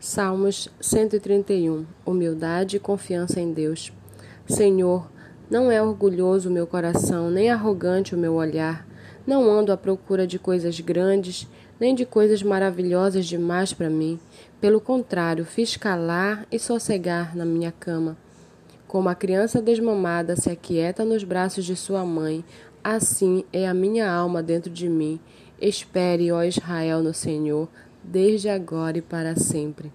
Salmos 131 Humildade e confiança em Deus. Senhor, não é orgulhoso o meu coração, nem arrogante o meu olhar. Não ando à procura de coisas grandes, nem de coisas maravilhosas demais para mim. Pelo contrário, fiz calar e sossegar na minha cama. Como a criança desmamada se aquieta nos braços de sua mãe, assim é a minha alma dentro de mim. Espere, ó Israel, no Senhor desde agora e para sempre.